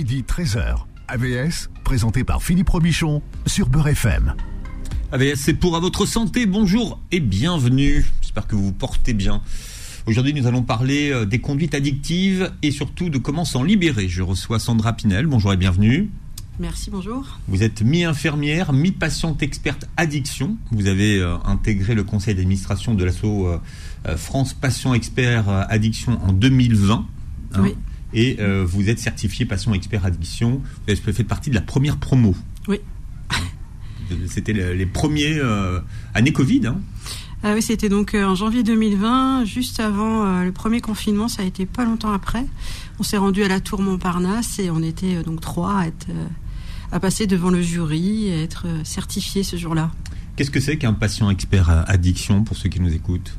midi 13h. AVS, présenté par Philippe Robichon sur Beurre FM. AVS, c'est pour à votre santé. Bonjour et bienvenue. J'espère que vous vous portez bien. Aujourd'hui, nous allons parler euh, des conduites addictives et surtout de comment s'en libérer. Je reçois Sandra Pinel. Bonjour et bienvenue. Merci, bonjour. Vous êtes mi-infirmière, mi-patiente experte addiction. Vous avez euh, intégré le conseil d'administration de l'assaut euh, France Patient Expert Addiction en 2020. Hein. oui. Et vous êtes certifié patient expert addiction. Vous avez fait partie de la première promo. Oui. C'était les premiers années Covid. Hein. Ah oui, c'était donc en janvier 2020, juste avant le premier confinement. Ça a été pas longtemps après. On s'est rendu à la Tour Montparnasse et on était donc trois à être à passer devant le jury et être euh, certifié ce jour-là. Qu'est-ce que c'est qu'un patient expert addiction pour ceux qui nous écoutent?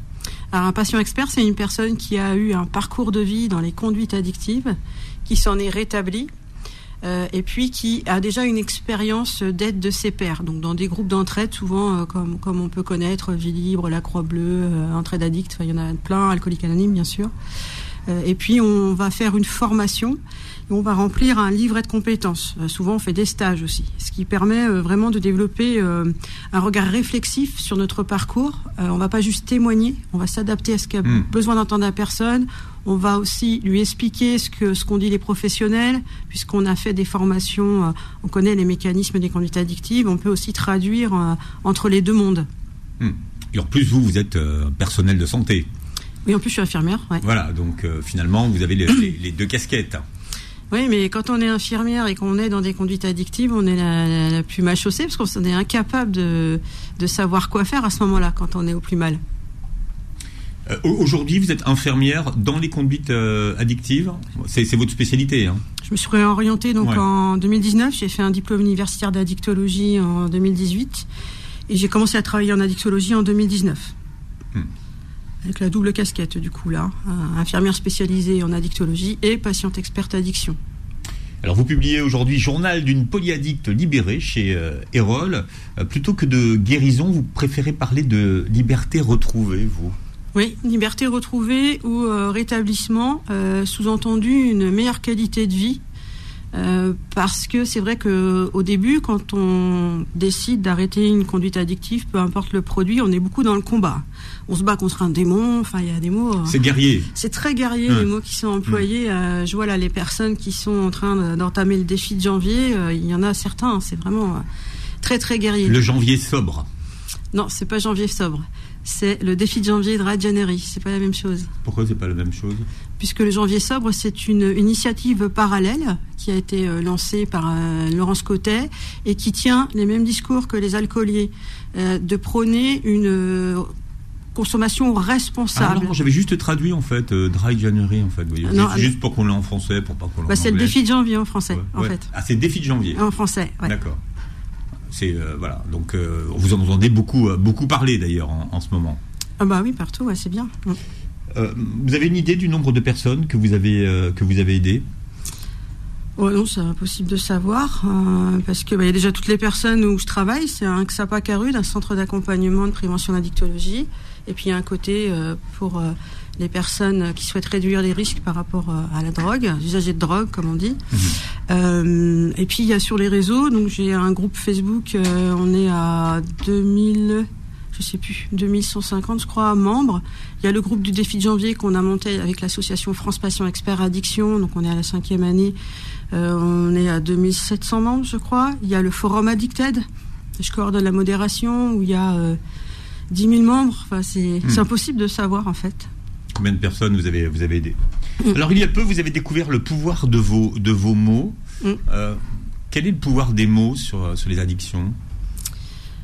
Alors, un patient expert, c'est une personne qui a eu un parcours de vie dans les conduites addictives, qui s'en est rétabli euh, et puis qui a déjà une expérience d'aide de ses pairs, donc dans des groupes d'entraide, souvent euh, comme, comme on peut connaître Vie Libre, la Croix Bleue, Entraide Addict, il y en a plein, Alcoolique Anonyme bien sûr. et puis on va faire une formation on va remplir un livret de compétences. Euh, souvent, on fait des stages aussi, ce qui permet euh, vraiment de développer euh, un regard réflexif sur notre parcours. on va pas juste témoigner, on va s'adapter à ce qu'a hmm. besoin d'entendre la personne. On va aussi lui expliquer ce que ce qu'ont dit les professionnels, puisqu'on a fait des formations, on connaît les mécanismes des conduites addictives. On peut aussi traduire entre les deux mondes. Hmm. Et en plus, vous, vous êtes personnel de santé. Oui, en plus, je suis infirmière. Voilà, donc finalement, vous avez les deux casquettes. Oui, mais quand on est infirmière et qu'on est dans des conduites addictives, on est la, plus mal chaussée parce qu'on est incapable de, savoir quoi faire à ce moment-là quand on est au plus mal. Euh, aujourd'hui, vous êtes infirmière dans les conduites euh, addictives. C'est votre spécialité. Hein. Je me suis réorientée donc en 2019. J'ai fait un diplôme universitaire d'addictologie en 2018 et j'ai commencé à travailler en addictologie en 2019 avec la double casquette du coup là, infirmière spécialisée en addictologie et patiente experte addiction. Alors vous publiez aujourd'hui Journal d'une polyaddicte libérée chez euh, Erol. Euh, plutôt que de guérison, vous préférez parler de liberté retrouvée, vous? Oui, liberté retrouvée ou euh, rétablissement, sous-entendu une meilleure qualité de vie euh, parce que c'est vrai que au début, quand on décide d'arrêter une conduite addictive, peu importe le produit, on est beaucoup dans le combat. On se bat contre un démon. Enfin, il y a des mots. Euh, c'est guerrier. C'est très guerrier les mots qui sont employés. Euh, je vois là les personnes qui sont en train d'entamer le défi de janvier. il y en a certains. C'est vraiment très très guerrier. Le janvier sobre. Non, c'est pas janvier sobre c'est le défi de janvier de January. C'est pas la même chose. Pourquoi c'est pas la même chose? Puisque le janvier sobre, c'est une initiative parallèle qui a été euh, lancée par euh, Laurence Cotet et qui tient les mêmes discours que les alcooliers, euh, de prôner une consommation responsable. Ah non, j'avais juste traduit en fait Dry January en fait. juste pour qu'on l'ait en français, pour pas qu'on bah, C'est le défi de janvier en français en fait. Ah c'est le défi de janvier. En français. D'accord. C'est euh, voilà. Donc euh, vous en entendez beaucoup euh, beaucoup parler d'ailleurs en, ce moment. Ah bah oui, partout, c'est bien. Mm. vous avez une idée du nombre de personnes que vous avez que vous avez aidées? Ouais, non, c'est impossible de savoir, parce qu'il bah, y a déjà toutes les personnes où je travaille, c'est un XAPA Carud, un centre d'accompagnement de prévention d'addictologie, et puis il y a un côté pour les personnes qui souhaitent réduire les risques par rapport euh, à la drogue, usagers de drogue, comme on dit. Mhm. Euh, et puis il y a sur les réseaux, donc j'ai un groupe Facebook, euh, on est à 2000 je sais plus, 2150, je crois, membres. Il y a le groupe du défi de janvier qu'on a monté avec l'association France Patient Expert Addiction, donc on est à la cinquième année. on est à 2700 membres, je crois. Il y a le forum Addicted, je coordonne la modération, où il y a 10 000 membres. Enfin, c'est hmm. impossible de savoir, en fait. Combien de personnes vous avez, vous avez aidé. Alors, il y a peu, vous avez découvert le pouvoir de vos, de vos mots. Mm. Euh, quel est le pouvoir des mots sur, sur les addictions?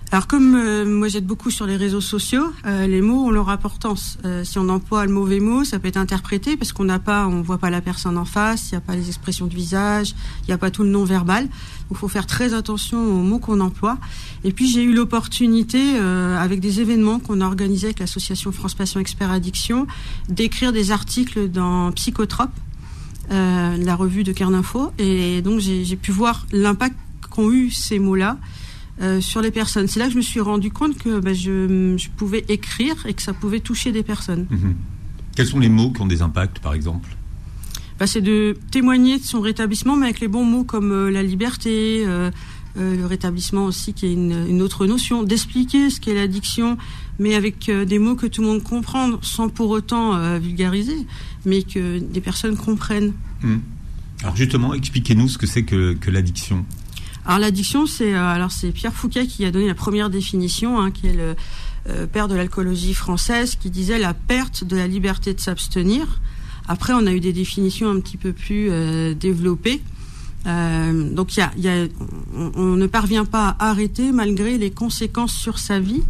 Alors comme euh, moi j'aide beaucoup sur les réseaux sociaux, euh, les mots ont leur importance. Euh, si on emploie le mauvais mot, ça peut être interprété parce qu'on n'a pas, on voit pas la personne en face, il n'y a pas les expressions de visage, il n'y a pas tout le non verbal. Il faut faire très attention aux mots qu'on emploie. Et puis j'ai eu l'opportunité, avec des événements qu'on a organisés avec l'association France Passion Expert Addiction, d'écrire des articles dans Psychotrope, la revue de Kerninfo, et donc j'ai pu voir l'impact qu'ont eu ces mots-là. Euh, sur les personnes. C'est là que je me suis rendu compte que bah, je, pouvais écrire et que ça pouvait toucher des personnes. Mhm. Quels sont les mots qui ont des impacts, par exemple? Bah, C'est de témoigner de son rétablissement, mais avec les bons mots comme la liberté, le rétablissement aussi qui est une, autre notion, d'expliquer ce qu'est l'addiction, mais avec des mots que tout le monde comprend, sans pour autant vulgariser, mais que des personnes comprennent. Mmh. Alors justement, expliquez-nous ce que c'est que, que l'addiction. Alors l'addiction, c'est alors c'est Pierre Fouquet qui a donné la première définition, hein, qui est le euh, père de l'alcoolologie française, qui disait la perte de la liberté de s'abstenir. Après, on a eu des définitions un petit peu plus euh, développées. Euh, donc, y a, y a, on, ne parvient pas à arrêter malgré les conséquences sur sa vie.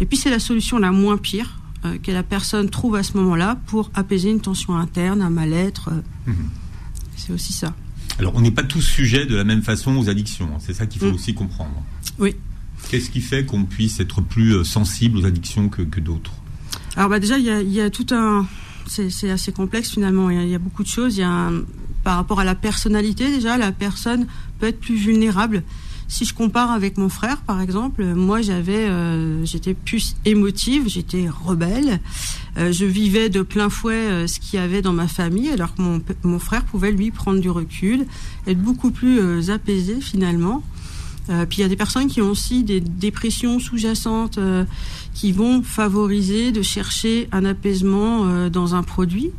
Et puis, c'est la solution la moins pire que la personne trouve à ce moment-là pour apaiser une tension interne, un mal-être. Mhm. C'est aussi ça. Alors, on n'est pas tous sujets de la même façon aux addictions. Hein. C'est ça qu'il faut mm. aussi comprendre. Oui. Qu'est-ce qui fait qu'on puisse être plus euh, sensible aux addictions que, d'autres? Alors bah déjà, il y a, tout un... C'est assez complexe finalement, il y, a, beaucoup de choses. Il y a par rapport à la personnalité déjà, la personne peut être plus vulnérable. Si je compare avec mon frère, par exemple, moi j'avais, euh, j'étais plus émotive, j'étais rebelle, euh, je vivais de plein fouet ce qu'il y avait dans ma famille, alors que mon, mon, frère pouvait lui prendre du recul, être beaucoup plus apaisé finalement. Euh, puis il y a des personnes qui ont aussi des dépressions sous-jacentes euh, qui vont favoriser de chercher un apaisement euh, dans un produit.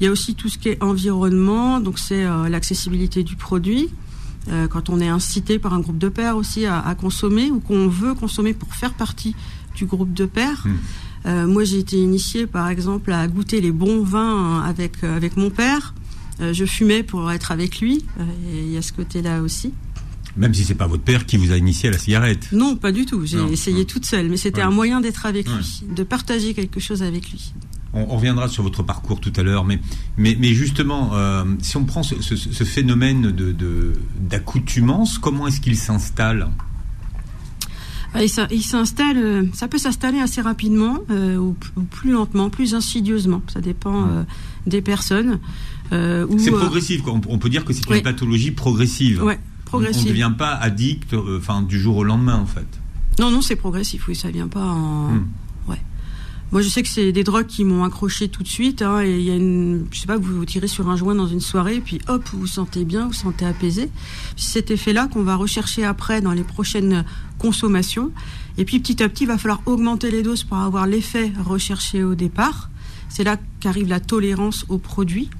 Il y a aussi tout ce qui est environnement, donc c'est l'accessibilité du produit. Quand on est incité par un groupe de pairs aussi à, consommer ou qu'on veut consommer pour faire partie du groupe de pairs. Hmm. moi, j'ai été initiée, par exemple, à goûter les bons vins avec avec mon père. je fumais pour être avec lui. Il y a ce côté-là aussi. Même si c'est pas votre père qui vous a initié à la cigarette. Non, pas du tout. J'ai essayé toute seule, mais c'était un moyen d'être avec lui, de partager quelque chose avec lui. On, reviendra sur votre parcours tout à l'heure, mais, mais, mais justement, euh, si on prend ce, phénomène de d'accoutumance, comment est-ce qu'il s'installe? Ah, il s'installe, euh, ça peut s'installer assez rapidement euh, ou, plus lentement, plus insidieusement. Ça dépend des personnes. c'est progressif, On, peut dire que c'est une pathologie progressive. Ouais, on ne devient pas addict euh, enfin, du jour au lendemain, en fait. Non, non, c'est progressif, oui, ça vient pas en. Hmm. Moi, je sais que c'est des drogues qui m'ont accroché tout de suite. Hein, et il y a une, je sais pas, vous vous tirez sur un joint dans une soirée, puis hop, vous vous sentez bien, vous vous sentez apaisé. C'est cet effet-là qu'on va rechercher après dans les prochaines consommations. Et puis petit à petit, il va falloir augmenter les doses pour avoir l'effet recherché au départ. C'est là qu'arrive la tolérance aux produits.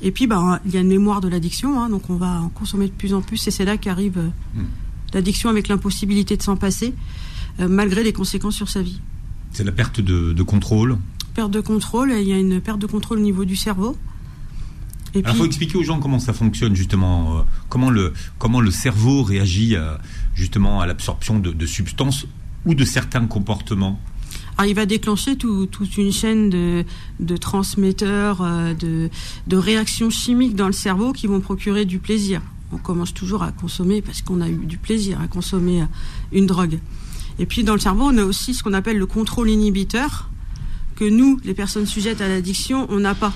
Et puis, bah, il y a une mémoire de l'addiction, hein, donc on va en consommer de plus en plus, et c'est là qu'arrive euh, hmm. l'addiction avec l'impossibilité de s'en passer, euh, malgré les conséquences sur sa vie. C'est la perte de, contrôle Perte de contrôle, il y a une perte de contrôle au niveau du cerveau. Il faut expliquer aux gens comment ça fonctionne justement, euh, comment, le, comment le cerveau réagit justement à l'absorption de substances ou de certains comportements. Alors, il va déclencher toute une chaîne de, de transmetteurs, euh, de, de, réactions chimiques dans le cerveau qui vont procurer du plaisir. On commence toujours à consommer parce qu'on a eu du plaisir à consommer euh, une drogue. Et puis dans le cerveau, on a aussi ce qu'on appelle le contrôle inhibiteur, que nous, les personnes sujettes à l'addiction, on n'a pas.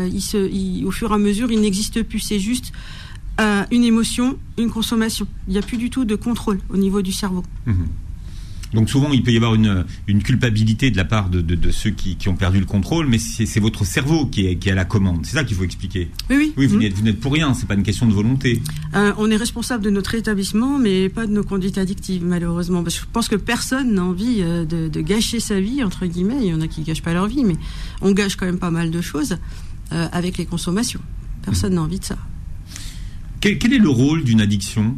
Euh, au fur et à mesure, il n'existe plus. C'est juste une émotion, une consommation. Il n'y a plus du tout de contrôle au niveau du cerveau. Mmh. Donc souvent, il peut y avoir une, culpabilité de la part de, ceux qui, ont perdu le contrôle, mais c'est votre cerveau qui est, qui a la commande. C'est ça qu'il faut expliquer. Oui, oui. Oui, vous mmh. n'êtes pour rien, c'est pas une question de volonté. Euh, on est responsable de notre établissement, mais pas de nos conduites addictives, malheureusement. Parce que je pense que personne n'a envie euh, de, gâcher sa vie, entre guillemets. Il y en a qui gâchent pas leur vie, mais on gâche quand même pas mal de choses euh, avec les consommations. Personne n'a envie de ça. quel est le rôle d'une addiction?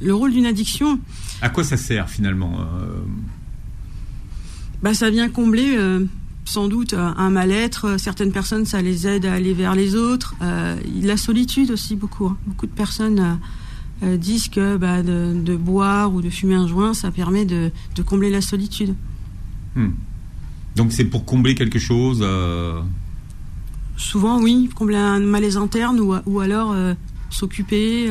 Le rôle d'une addiction à quoi ça sert finalement euh bah, Ça vient combler euh, sans doute un mal-être. Certaines personnes, ça les aide à aller vers les autres. Euh, la solitude aussi, beaucoup. Hein. Beaucoup de personnes disent que bah, de, boire ou de fumer un joint, ça permet de, combler la solitude. Hmm. Donc c'est pour combler quelque chose Souvent, oui, combler un malaise interne ou, ou alors s'occuper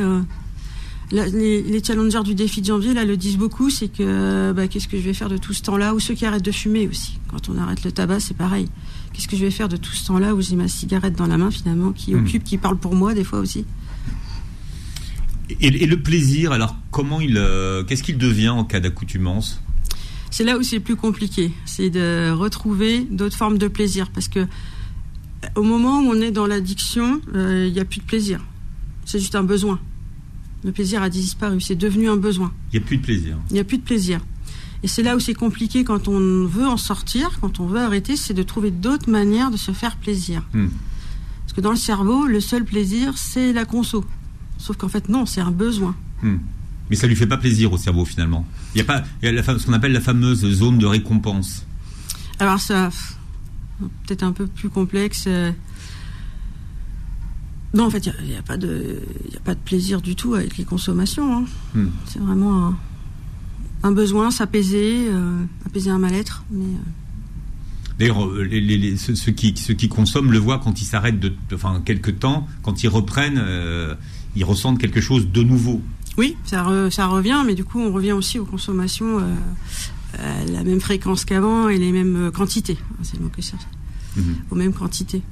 les, challengers du défi de janvier là le disent beaucoup, c'est que bah, qu'est-ce que je vais faire de tout ce temps-là? Ou ceux qui arrêtent de fumer aussi. Quand on arrête le tabac, c'est pareil. Qu'est-ce que je vais faire de tout ce temps-là? Où j'ai ma cigarette dans la main finalement, qui hmm. occupe, qui parle pour moi des fois aussi. Et, le plaisir, alors comment il, euh, qu'est-ce qu'il devient en cas d'accoutumance? C'est là où c'est le plus compliqué, c'est de retrouver d'autres formes de plaisir, parce que au moment où on est dans l'addiction, euh, il n'y a plus de plaisir. C'est juste un besoin. Le plaisir a disparu, c'est devenu un besoin. Il n'y a plus de plaisir. Il n'y a plus de plaisir. Et c'est là où c'est compliqué quand on veut en sortir, quand on veut arrêter, c'est de trouver d'autres manières de se faire plaisir. Hmm. Parce que dans le cerveau, le seul plaisir, c'est la conso. Sauf qu'en fait, non, c'est un besoin. Hmm. Mais ça lui fait pas plaisir au cerveau finalement. Il y a pas il y a la, ce qu'on appelle la fameuse zone de récompense. Alors ça, peut-être un peu plus complexe. Non, en fait, il n'y a, pas de, y a pas de plaisir du tout avec les consommations. hein. Hmm. C'est vraiment un, un besoin, s'apaiser, euh, apaiser un mal-être. Mais euh, D'ailleurs, euh, les- les- les- ceux, ceux qui, ceux qui consomment le voient quand ils s'arrêtent de, enfin, quelques temps, quand ils reprennent, euh, ils ressentent quelque chose de nouveau. oui, ça, re- ça revient, mais du coup, on revient aussi aux consommations à la même fréquence qu'avant et les mêmes quantités. C'est le mot que ça. Mhm. Aux mêmes quantités.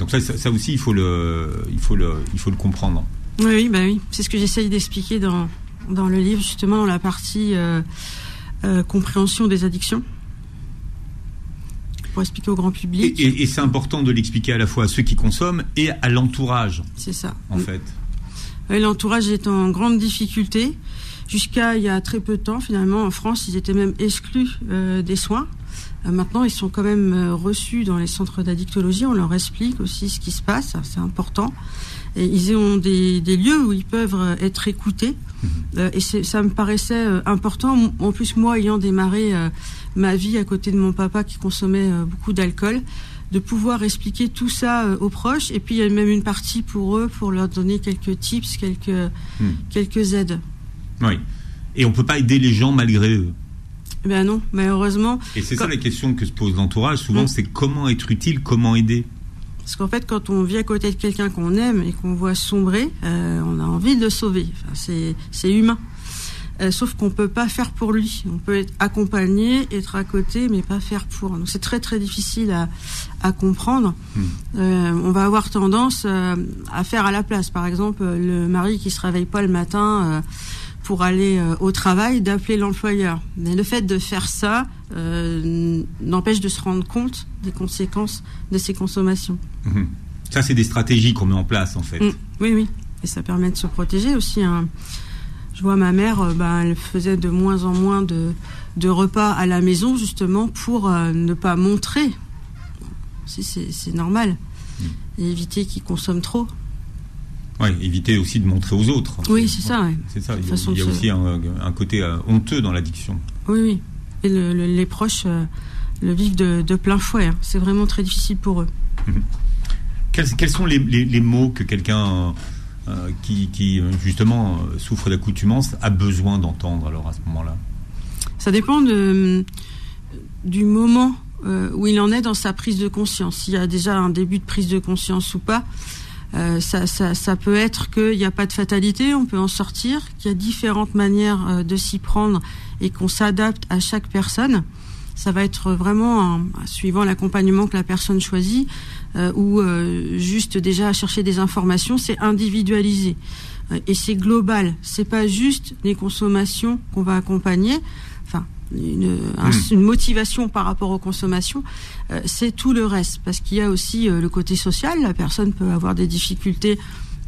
Donc ça, ça, ça aussi, il faut le, il faut le, il faut le comprendre. Oui, oui, bah oui. C'est ce que j'essaye d'expliquer dans, dans le livre, justement, dans la partie euh, euh, compréhension des addictions. Pour expliquer au grand public. et- et c'est important de l'expliquer à la fois à ceux qui consomment et à l'entourage, C'est ça. en fait. Oui, L'entourage est en grande difficulté. Jusqu'à il y a très peu de temps, finalement, en France, ils étaient même exclus euh, des soins. Euh, maintenant, ils sont quand même euh, reçus dans les centres d'addictologie. On leur explique aussi ce qui se passe. C'est important. Et ils ont des, des lieux où ils peuvent euh, être écoutés. Euh, et ça me paraissait important. En plus, moi, ayant démarré ma vie à côté de mon papa qui consommait beaucoup d'alcool, de pouvoir expliquer tout ça aux proches. Et puis, il y a même une partie pour eux, pour leur donner quelques tips, quelques, Hmm. quelques aides. Oui. Et on peut pas aider les gens malgré eux. Ben non, malheureusement. Et c'est ça la question que se pose l'entourage. Souvent, Mm. c'est comment être utile, comment aider? Parce qu'en fait, quand on vit à côté de quelqu'un qu'on aime et qu'on voit sombrer, euh, on a envie de le sauver. Enfin, c'est, c'est humain. Euh, sauf qu'on peut pas faire pour lui. On peut être accompagné, être à côté, mais pas faire pour. Donc c'est très très difficile à, à comprendre. Mm. Euh, on va avoir tendance euh, à faire à la place. Par exemple, le mari qui se réveille pas le matin pour aller euh, au travail, d'appeler l'employeur. Mais le fait de faire ça euh, n'empêche de se rendre compte des conséquences de ses consommations. Mhm. Ça, c'est des stratégies qu'on met en place, en fait. Mm. Oui, oui. Et ça permet de se protéger aussi. hein. Je vois ma mère, euh, ben, elle faisait de moins en moins de, de repas à la maison, justement, pour euh, ne pas montrer. Si, c'est c'est normal. Et éviter qu'ils consomment trop. Ouais, éviter aussi de montrer aux autres. Oui, c'est ça, ouais. C'est ça. Il y a, Façon il y a de se- aussi un, un côté euh, honteux dans l'addiction. Oui, oui. Et le- le- les proches euh, le vivent de, de plein fouet. hein. C'est vraiment très difficile pour eux. Quels, quels sont les, les- les mots que quelqu'un euh, qui, qui, justement souffre d'accoutumance a besoin d'entendre alors à ce moment-là? Ça dépend de, du moment où il en est dans sa prise de conscience. S'il y a déjà un début de prise de conscience ou pas, euh, ça, ça, ça peut être qu'il n'y a pas de fatalité, on peut en sortir, qu'il y a différentes manières euh, de s'y prendre et qu'on s'adapte à chaque personne. Ça va être vraiment un- suivant l'accompagnement que la personne choisit euh, ou euh, juste déjà chercher des informations, c'est individualisé Euh, et c'est global. C'est pas juste les consommations qu'on va accompagner. Enfin, une, un- une motivation par rapport aux consommations, euh, c'est tout le reste. Parce qu'il y a aussi euh, le côté social. La personne peut avoir des difficultés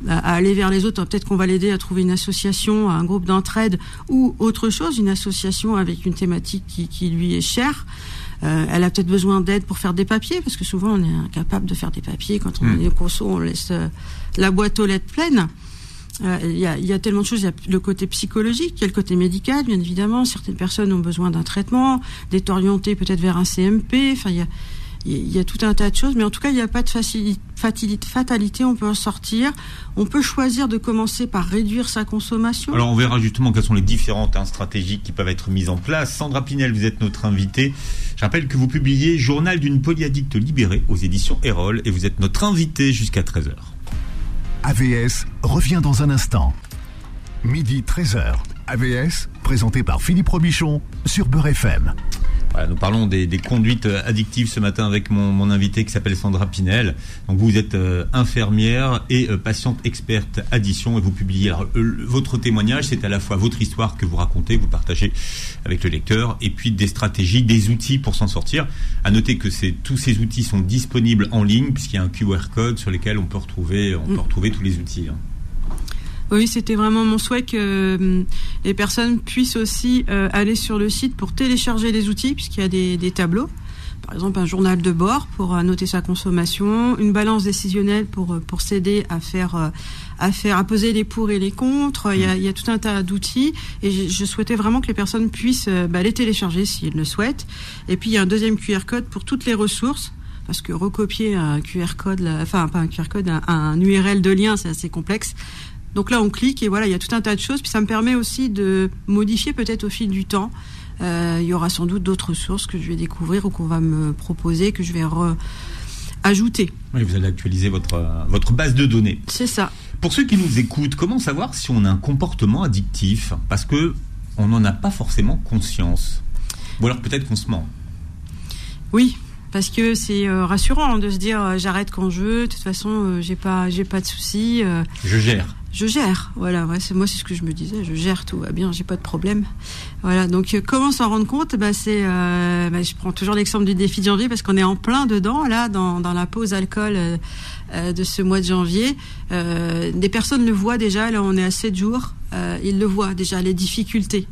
à, à aller vers les autres. Peut-être qu'on va l'aider à trouver une association, un groupe d'entraide ou autre chose, une association avec une thématique qui, qui lui est chère. Euh, elle a peut-être besoin d'aide pour faire des papiers, parce que souvent on est incapable de faire des papiers. Quand on Mm. est au conso, on laisse la boîte aux lettres pleine. Euh, Il y, a, tellement de choses. Il y a le côté psychologique, il y a le côté médical, bien évidemment. Certaines personnes ont besoin d'un traitement, d'être orientées peut-être vers un CMP. Enfin, il y a, tout un tas de choses. Mais en tout cas, il n'y a pas de fatalité. On peut en sortir. On peut choisir de commencer par réduire sa consommation. Alors on verra justement quelles sont les différentes hein, stratégies qui peuvent être mises en place. Sandra Pinel, vous êtes notre invitée. Je rappelle que vous publiez Journal d'une polyaddicte libérée aux éditions Erol et vous êtes notre invitée jusqu'à 13h. AVS revient dans un instant. Midi 13h. AVS, présenté par Philippe Robichon sur Beurre FM. Nous parlons des, conduites addictives ce matin avec mon, invité qui s'appelle Sandra Pinel. Donc vous êtes euh, infirmière et euh, patiente experte addiction et vous publiez euh, votre témoignage, c'est à la fois votre histoire que vous racontez, vous partagez avec le lecteur, et puis des stratégies, des outils pour s'en sortir. À noter que tous ces outils sont disponibles en ligne puisqu'il y a un QR code sur lequel on peut retrouver, on peut mm. retrouver tous les outils. Hein. Oui, c'était vraiment mon souhait que euh, les personnes puissent aussi euh, aller sur le site pour télécharger les outils, puisqu'il y a des, tableaux. Par exemple, un journal de bord pour euh, noter sa consommation, une balance décisionnelle pour pour s'aider à faire à faire à poser les pour et les contre. Il y a, tout un tas d'outils et je, souhaitais vraiment que les personnes puissent bah, les télécharger s'ils le souhaitent. Et puis il y a un deuxième QR code pour toutes les ressources parce que recopier un QR code, enfin pas un QR code, un URL de lien, c'est assez complexe. Donc là, on clique et voilà, il y a tout un tas de choses. Puis ça me permet aussi de modifier peut-être au fil du temps. Euh, il y aura sans doute d'autres sources que je vais découvrir ou qu'on va me proposer, que je vais ajouter. Oui, vous allez actualiser votre, votre base de données. C'est ça. Pour ceux qui nous écoutent, comment savoir si on a un comportement addictif? Parce que on n'en a pas forcément conscience. Ou alors peut-être qu'on se ment. Oui, parce que c'est euh, rassurant de se dire euh, j'arrête quand je veux. De toute façon, j'ai pas j'ai pas de soucis. je gère je gère. Voilà, ouais, c'est moi c'est ce que je me disais. Je gère tout va bien, j'ai pas de problème. Voilà. Donc euh, comment s'en rendre compte? Bah c'est, euh, bah, je prends toujours l'exemple du défi de janvier parce qu'on est en plein dedans là, dans, dans la pause alcool euh, de ce mois de janvier. des personnes le voient déjà. Là, on est à 7 jours. ils le voient déjà les difficultés.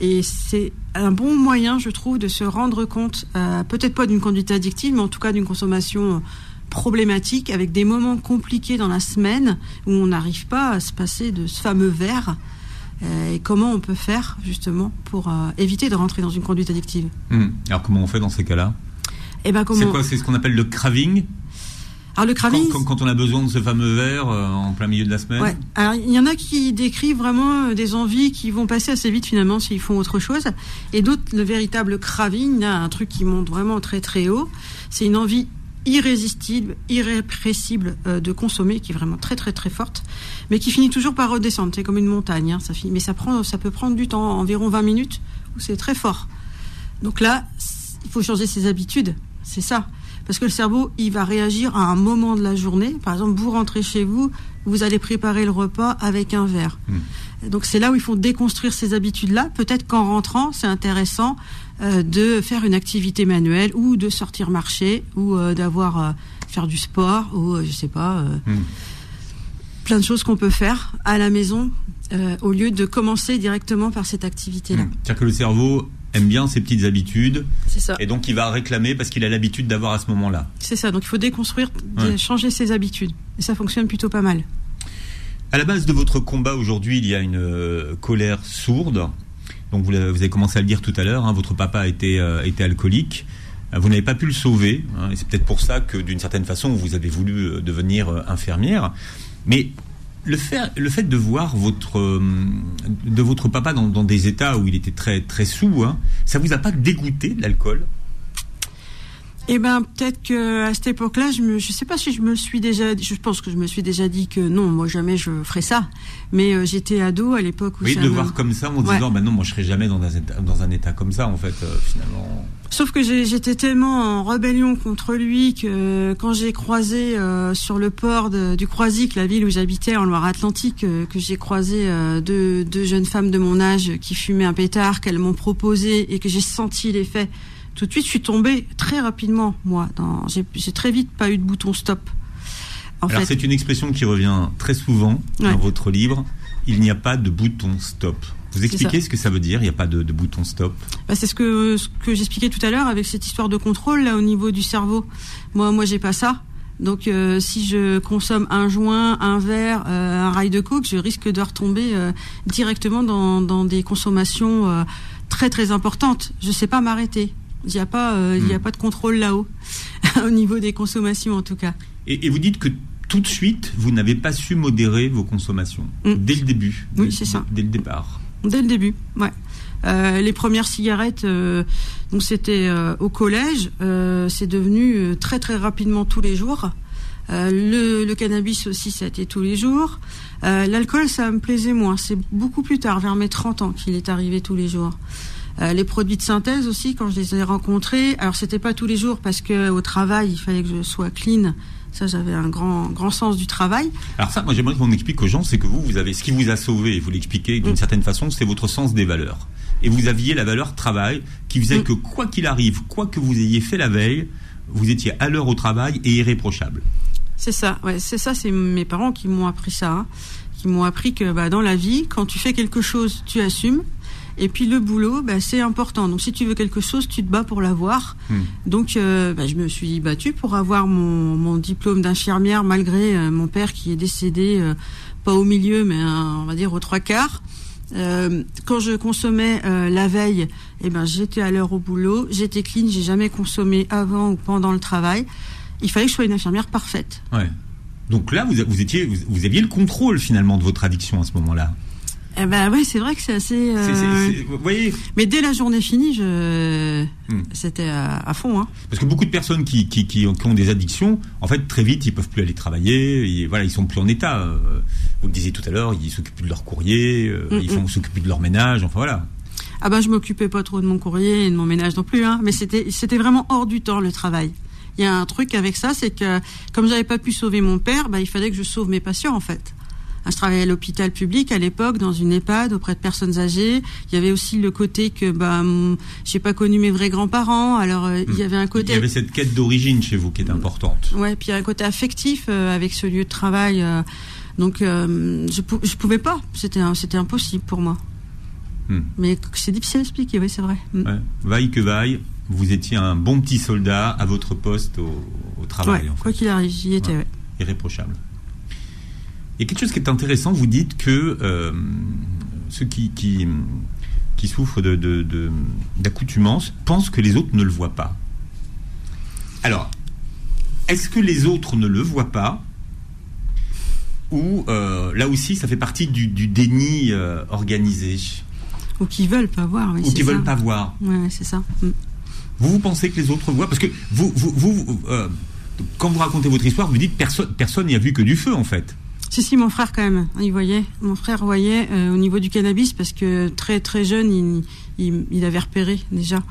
Et c'est un bon moyen, je trouve, de se rendre compte, peut-être pas d'une conduite addictive, mais en tout cas d'une consommation problématique avec des moments compliqués dans la semaine où on n'arrive pas à se passer de ce fameux verre. Euh, et comment on peut faire justement pour euh, éviter de rentrer dans une conduite addictive hmm. Alors comment on fait dans ces cas-là? Eh ben, C'est quoi? C'est ce qu'on appelle le craving? Alors le craving, quand, on a besoin de ce fameux verre euh, en plein milieu de la semaine. Alors il y en a qui décrivent vraiment des envies qui vont passer assez vite finalement s'ils font autre chose, et d'autres le véritable craving, un truc qui monte vraiment très très haut. C'est une envie irrésistible, irrépressible euh, de consommer, qui est vraiment très très très forte, mais qui finit toujours par redescendre. C'est comme une montagne, hein, ça finit, mais ça prend, ça peut prendre du temps, environ 20 minutes, où c'est très fort. Donc là, il faut changer ses habitudes, c'est ça. Parce que le cerveau, il va réagir à un moment de la journée. Par exemple, vous rentrez chez vous, vous allez préparer le repas avec un verre. Hmm. Donc c'est là où il faut déconstruire ces habitudes-là. Peut-être qu'en rentrant, c'est intéressant euh, de faire une activité manuelle ou de sortir marcher ou euh, d'avoir euh, faire du sport ou je sais pas hmm. plein de choses qu'on peut faire à la maison au lieu de commencer directement par cette activité-là. Hmm. C'est-à-dire que le cerveau aime bien ses petites habitudes. C'est ça. Et donc il va réclamer parce qu'il a l'habitude d'avoir à ce moment-là. C'est ça. Donc il faut déconstruire, changer ses habitudes. Et ça fonctionne plutôt pas mal. À la base de votre combat aujourd'hui, il y a une colère sourde donc vous, avez commencé à le dire tout à l'heure, hein, votre papa était, euh, était alcoolique. Euh, vous n'avez pas pu le sauver, hein, et c'est peut-être pour ça que d'une certaine façon vous avez voulu euh, devenir infirmière. Mais le fait, le fait de voir votre, de votre papa dans, des états où il était très, très sous, hein, ça vous a pas dégoûté de l'alcool? Eh ben peut-être que à cette époque-là, je ne sais pas si je me suis déjà, je pense que je me suis déjà dit que non, moi jamais je ferais ça. Mais euh, j'étais ado à l'époque où. Oui, de voir comme ça, en disant, ben non, moi je serais jamais dans un état, dans un état comme ça, en fait, euh, finalement. Sauf que j'étais tellement en rébellion contre lui que quand j'ai croisé euh, sur le port du Croisic, la ville où j'habitais en Loire-Atlantique, que j'ai croisé deux, deux jeunes femmes de mon âge qui fumaient un pétard, qu'elles m'ont proposé et que j'ai senti l'effet tout de suite, je suis tombée très rapidement, moi. J'ai très vite pas eu de bouton stop. Alors c'est une expression qui revient très souvent dans votre livre. Il n'y a pas de bouton stop. Vous expliquez ce que ça veut dire Il n'y a pas de, bouton stop? Bah, C'est ce que, ce que j'expliquais tout à l'heure avec cette histoire de contrôle là au niveau du cerveau. Moi, moi, j'ai pas ça. Donc, euh, si je consomme un joint, un verre, euh, un rail de coke, je risque de retomber euh, directement dans, dans, des consommations très très importantes. Je sais pas m'arrêter. Il n'y a pas, euh, y a hmm. pas de contrôle là-haut, au niveau des consommations en tout cas. Et, vous dites que tout de suite, vous n'avez pas su modérer vos consommations hmm. dès le début. Oui, c'est ça. Dès le départ. Dès le début, ouais. Euh, les premières cigarettes, euh, donc c'était au collège, c'est devenu très très rapidement tous les jours. Le, le, cannabis aussi, ça a été tous les jours. L'alcool, ça me plaisait moins. C'est beaucoup plus tard, vers mes 30 ans, qu'il est arrivé tous les jours. Euh, les produits de synthèse aussi, quand je les ai rencontrés, alors c'était pas tous les jours parce que au travail, il fallait que je sois clean. Ça, j'avais un grand, grand sens du travail. Alors ça, moi j'aimerais qu'on explique aux gens, c'est que vous, vous avez ce qui vous a sauvé, vous l'expliquez d'une Mm. certaine façon, c'est votre sens des valeurs. Et vous aviez la valeur travail qui faisait Mm. que quoi qu'il arrive, quoi que vous ayez fait la veille, vous étiez à l'heure au travail et irréprochable. C'est ça, ouais, c'est ça, c'est mes parents qui m'ont appris ça, hein, qui m'ont appris que bah, dans la vie, quand tu fais quelque chose, tu assumes. Et puis le boulot, bah, c'est important. Donc si tu veux quelque chose, tu te bats pour l'avoir. Hmm. Donc euh, bah, je me suis battue pour avoir mon, mon diplôme d'infirmière malgré euh, mon père qui est décédé, euh, pas au milieu, mais on va dire aux trois quarts. Quand je consommais la veille, eh ben j'étais à l'heure au boulot, j'étais clean, j'ai jamais consommé avant ou pendant le travail. Il fallait que je sois une infirmière parfaite. Ouais. Donc là, vous, vous étiez, vous, vous aviez le contrôle finalement de votre addiction à ce moment-là. Eh ben ouais, c'est vrai que c'est assez. Euh, vous voyez, Mais dès la journée finie, je Hmm. c'était à, à fond. Hein. parce que beaucoup de personnes qui, qui, qui ont, qui ont des addictions, en fait, très vite, ils peuvent plus aller travailler. Ils, voilà, ils sont plus en état. Euh, Vous le disiez tout à l'heure, ils s'occupent plus de leur courrier, euh, Mm, ils font s'occupent de leur ménage. Enfin voilà. Ah ben je m'occupais pas trop de mon courrier et de mon ménage non plus. Hein. Mais c'était c'était vraiment hors du temps le travail. Il y a un truc avec ça, c'est que comme j'avais pas pu sauver mon père, bah, il fallait que je sauve mes patients en fait. Hein, Je travaillais à l'hôpital public à l'époque, dans une EHPAD auprès de personnes âgées. Il y avait aussi le côté que bah, j'ai pas connu mes vrais grands-parents, alors euh, il y avait un côté Il y avait cette quête d'origine chez vous qui est importante. Ouais, puis il y a un côté affectif euh, avec ce lieu de travail. euh, donc je, pou- je pouvais pas, c'était impossible pour moi. Hmm. Mais c'est difficile à expliquer, oui, c'est vrai. Hmm. Ouais. Vaille que vaille, vous étiez un bon petit soldat à votre poste au, au travail, Ouais, en fait. quoi qu'il arrive, j'y étais. Ouais. irréprochable. Il y a quelque chose qui est intéressant, vous dites que euh, ceux qui, qui, qui souffrent de, de- de- d'accoutumance pensent que les autres ne le voient pas. Alors, est-ce que les autres ne le voient pas? Ou euh, là aussi ça fait partie du, du déni euh, organisé Ou qui veulent pas voir, oui. ou qui veulent pas voir ouais, c'est ça. Hmm. Vous, vous pensez que les autres voient? Parce que vous, vous, vous quand vous racontez votre histoire, vous dites personne personne n'y a vu que du feu en fait. Si, si, mon frère quand même, il voyait. Mon frère voyait euh, au niveau du cannabis parce que très très jeune, il, il, il avait repéré déjà.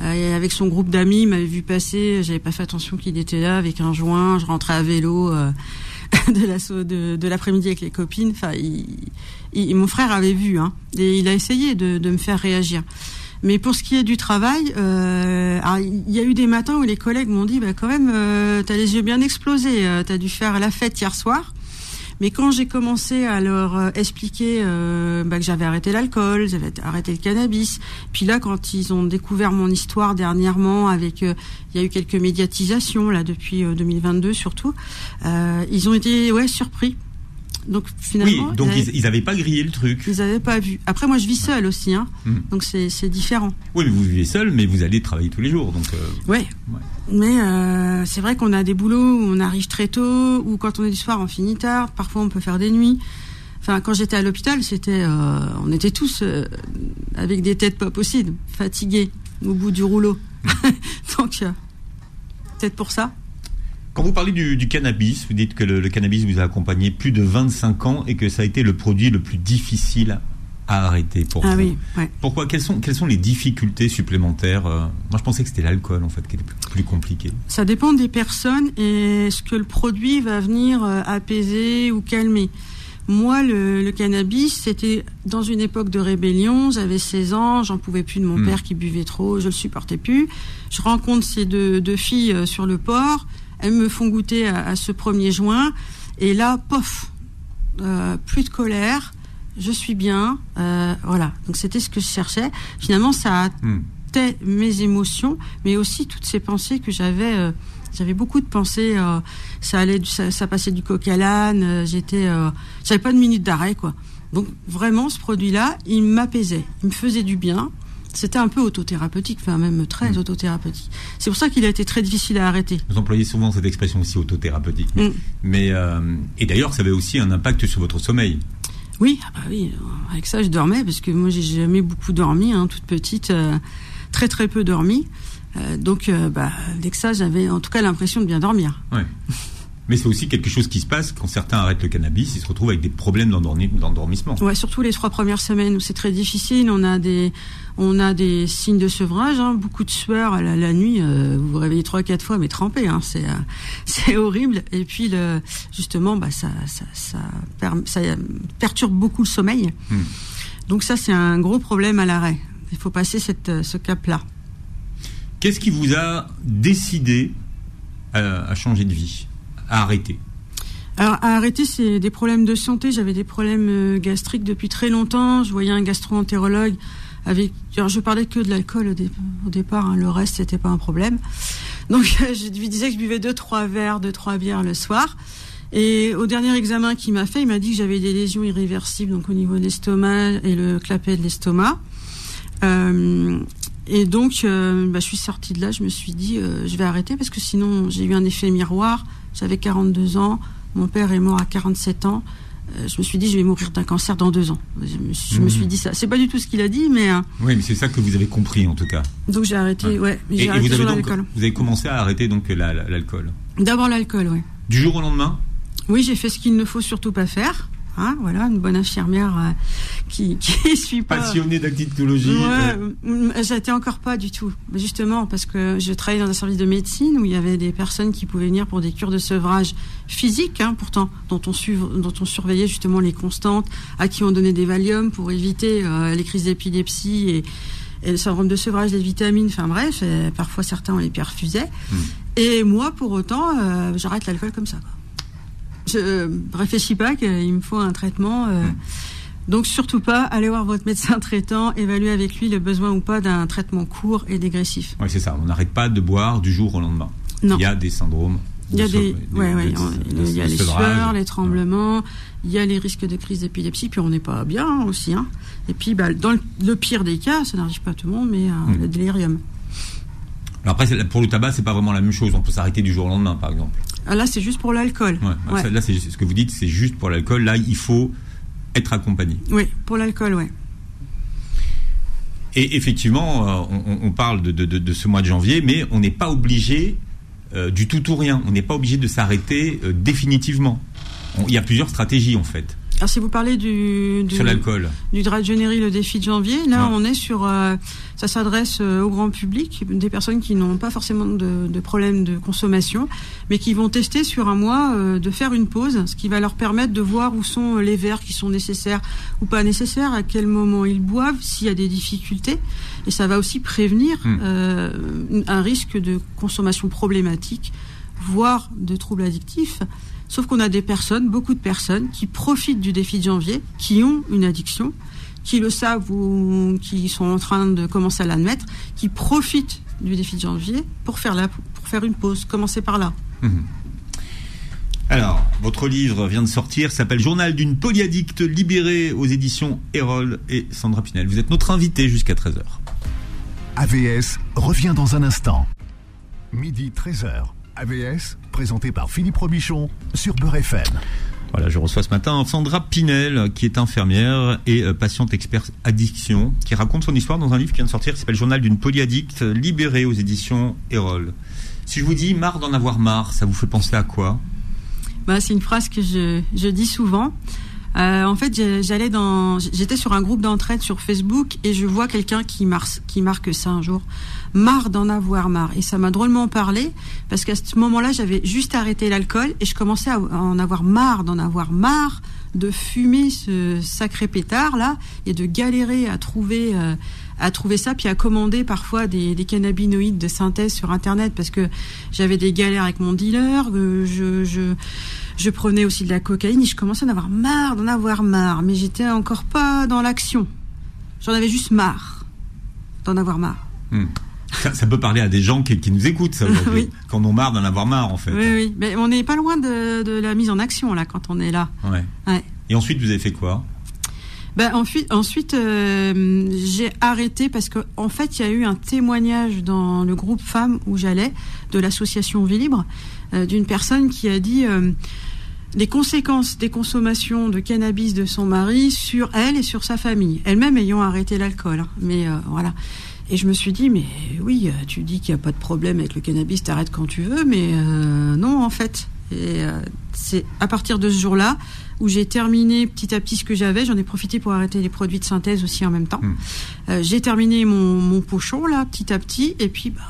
Euh, avec son groupe d'amis, il m'avait vu passer. J'avais pas fait attention qu'il était là avec un joint. Je rentrais à vélo euh, de l'assaut de, de l'après-midi avec les copines. Enfin, il, il- mon frère avait vu, hein, et il a essayé de, de me faire réagir. Mais pour ce qui est du travail, euh, alors, il y a eu des matins où les collègues m'ont dit, bah, quand même, euh, t'as les yeux bien explosés, euh, t'as dû faire la fête hier soir. Mais quand j'ai commencé à leur euh, expliquer euh, bah, que j'avais arrêté l'alcool, j'avais arrêté le cannabis, puis là quand ils ont découvert mon histoire dernièrement, avec euh, il y a eu quelques médiatisations là depuis euh, 2022 surtout, ils ont été ouais surpris. Donc Oui, finalement, donc euh, ils n'avaient pas grillé le truc. ils n'avaient pas vu. Après moi je vis seule aussi, hein, Mhm. donc c'est différent. Oui, mais vous vivez seul, mais vous allez travailler tous les jours. Donc, euh. Ouais. Mais euh, c'est vrai qu'on a des boulots où on arrive très tôt, ou quand on est du soir, on finit tard. Parfois, on peut faire des nuits. Enfin, quand j'étais à l'hôpital, c'était, euh, on était tous avec des têtes pas possibles, fatigués, au bout du rouleau. Donc, euh, peut-être pour ça. Quand vous parlez du, du cannabis, vous dites que le, le cannabis vous a accompagné plus de 25 ans et que ça a été le produit le plus difficile à arrêter pour Ah vous. oui, ouais. Pourquoi quelles sont, quelles sont les difficultés supplémentaires euh Moi, je pensais que c'était l'alcool, en fait, qui était plus, plus compliqué. Ça dépend des personnes et ce que le produit va venir euh, apaiser ou calmer. Moi, le, le cannabis, c'était dans une époque de rébellion. J'avais 16 ans, j'en pouvais plus de mon Hmm. père qui buvait trop, je le supportais plus. Je rencontre ces deux, deux filles euh, sur le port. Elles me font goûter à, à ce premier joint. Et là, pof, euh, plus de colère. Je suis bien. euh, voilà. Donc c'était ce que je cherchais. Finalement, ça a Hmm. captait mes émotions, mais aussi toutes ces pensées que j'avais. euh, j'avais beaucoup de pensées. ça allait, du- ça, ça passait du coq à l'âne. j'étais, j'avais pas de minute d'arrêt, quoi. Donc vraiment, ce produit-là, il m'apaisait, il me faisait du bien. C'était un peu autothérapeutique, enfin même très Mm. autothérapeutique. C'est pour ça qu'il a été très difficile à arrêter. Vous employez souvent cette expression aussi autothérapeutique. Mais, Mm. mais, euh, et d'ailleurs, ça avait aussi un impact sur votre sommeil. Oui, ah bah oui. euh, Avec ça, je dormais parce que moi, j'ai jamais beaucoup dormi, hein, toute petite, euh, très très peu dormi. Euh, donc, bah, avec ça, j'avais en tout cas l'impression de bien dormir. Ouais. Mais c'est aussi quelque chose qui se passe quand certains arrêtent le cannabis, ils se retrouvent avec des problèmes d'endormissement. Ouais, surtout les trois premières semaines où c'est très difficile. On a des, on a des signes de sevrage, hein, beaucoup de sueur la, la nuit. Euh, vous vous réveillez trois, quatre fois, mais trempé, hein, c'est, euh, c'est horrible. Et puis le, justement, bah ça, ça, ça, ça perturbe beaucoup le sommeil. Hmm. Donc ça, c'est un gros problème à l'arrêt. Il faut passer cette, euh, ce cap-là. Qu'est-ce qui vous a décidé à changer de vie à arrêter? Alors, à arrêter, c'est des problèmes de santé. J'avais des problèmes euh, gastriques depuis très longtemps. Je voyais un gastro-entérologue avec. Alors, je parlais que de l'alcool au, départ. Hein. Le reste, c'était pas un problème. Donc, je lui disais que je buvais deux, trois verres, deux, trois bières le soir. Et au dernier examen qu'il m'a fait, il m'a dit que j'avais des lésions irréversibles, donc au niveau de l'estomac et le clapet de l'estomac. Euh, et donc, euh, bah, je suis sortie de là. Je me suis dit, je vais arrêter parce que sinon, j'ai eu un effet miroir j'avais 42 ans, mon père est mort à 47 ans. Euh, je me suis dit, je vais mourir d'un cancer dans deux ans. Je me, suis, mhm. dit ça. C'est pas du tout ce qu'il a dit, mais. Euh, oui, mais c'est ça que vous avez compris en tout cas. Donc j'ai arrêté, ouais. j'ai arrêté vous, avez vous avez commencé à arrêter donc l'alcool. D'abord l'alcool, oui. Du jour au lendemain? Oui, j'ai fait ce qu'il ne faut surtout pas faire. Hein, voilà, une bonne infirmière euh, qui qui suit pas. Passionnée d'actitologie. Ouais, euh. j'étais encore pas du tout. Justement, parce que je travaillais dans un service de médecine où il y avait des personnes qui pouvaient venir pour des cures de sevrage physique, hein, pourtant, dont on, dont on surveillait justement les constantes, à qui on donnait des Valium pour éviter euh, les crises d'épilepsie et, et, le syndrome de sevrage des vitamines. Enfin bref, parfois certains on les perfusait. Hmm. Et moi, pour autant, j'arrête l'alcool comme ça. Quoi je réfléchis pas qu'il me faut un traitement. Euh, donc surtout pas, aller voir votre médecin traitant, évaluer avec lui le besoin ou pas d'un traitement court et dégressif. Oui, c'est ça. On n'arrête pas de boire du jour au lendemain. Non. Il y a des syndromes. Il y a des, ouais, ouais, il y a les sueurs, les tremblements, il y a les risques de crise d'épilepsie, puis on n'est pas bien aussi. Hein. Et puis, bah, dans le, pire des cas, ça n'arrive pas à tout le monde, mais euh, hmm. le délirium. Alors après, pour le tabac, c'est pas vraiment la même chose. On peut s'arrêter du jour au lendemain, par exemple. Ah, là, c'est juste pour l'alcool. Là, c'est ce que vous dites, c'est juste pour l'alcool. Là, il faut être accompagné. Oui, pour l'alcool, oui. Et effectivement, euh, on, parle de, ce mois de janvier, mais on n'est pas obligé euh, du tout ou rien. On n'est pas obligé de s'arrêter euh, définitivement. il y a plusieurs stratégies en fait. Alors si vous parlez du, du sur l'alcool, du Dry January, le défi de janvier, là on est sur, euh, ça s'adresse euh, au grand public, des personnes qui n'ont pas forcément de, de problème de consommation, mais qui vont tester sur un mois euh, de faire une pause, ce qui va leur permettre de voir où sont les verres qui sont nécessaires ou pas nécessaires, à quel moment ils boivent, s'il y a des difficultés, et ça va aussi prévenir hmm. un risque de consommation problématique, voire de troubles addictifs. Sauf qu'on a des personnes, beaucoup de personnes, qui profitent du défi de janvier, qui ont une addiction, qui le savent ou qui sont en train de commencer à l'admettre, qui profitent du défi de janvier pour faire, la, pour faire une pause. Commencer par là. Mhm. Alors, votre livre vient de sortir, s'appelle Journal d'une polyaddicte libérée aux éditions Erol et Sandra Pinel. Vous êtes notre invité jusqu'à 13h. AVS revient dans un instant. Midi 13h. AVS, présenté par Philippe Robichon sur Beurre FM. Voilà, je reçois ce matin Sandra Pinel, qui est infirmière et euh, patiente experte addiction, qui raconte son histoire dans un livre qui vient de sortir, qui s'appelle Journal d'une polyaddicte, libérée aux éditions Erol. Si je vous dis marre d'en avoir marre, ça vous fait penser à quoi? Bah, C'est une phrase que je, je dis souvent. Euh, en fait, j'allais dans, j'étais sur un groupe d'entraide sur Facebook et je vois quelqu'un qui, qui marque ça un jour. Marre d'en avoir marre. Et ça m'a drôlement parlé parce qu'à ce moment-là, j'avais juste arrêté l'alcool et je commençais à en avoir marre, d'en avoir marre de fumer ce sacré pétard là et de galérer à trouver euh, à trouver ça puis à commander parfois des, des, cannabinoïdes de synthèse sur internet parce que j'avais des galères avec mon dealer je, je je prenais aussi de la cocaïne et je commençais à en avoir marre, d'en avoir marre. Mais j'étais encore pas dans l'action. J'en avais juste marre d'en avoir marre. Hmm. Ça, peut parler à des gens qui, nous écoutent, ça, oui. quand on a marre d'en avoir marre, en fait. Oui, oui. Mais on n'est pas loin de, la mise en action, là, quand on est là. Ouais. Et ensuite, vous avez fait quoi? Ben, ensuite, ensuite euh, j'ai arrêté parce qu'en en fait, il y a eu un témoignage dans le groupe femmes où j'allais de l'association Vie Libre euh, d'une personne qui a dit euh, les conséquences des consommations de cannabis de son mari sur elle et sur sa famille, elle-même ayant arrêté l'alcool. Hein. Mais euh, voilà. Et je me suis dit, mais oui, tu dis qu'il n'y a pas de problème avec le cannabis, t'arrêtes quand tu veux, mais non, en fait. Et c'est à partir de ce jour-là où j'ai terminé petit à petit ce que j'avais. J'en ai profité pour arrêter les produits de synthèse aussi en même temps. Hmm. j'ai terminé mon, mon, pochon là, petit à petit, et puis. Bah,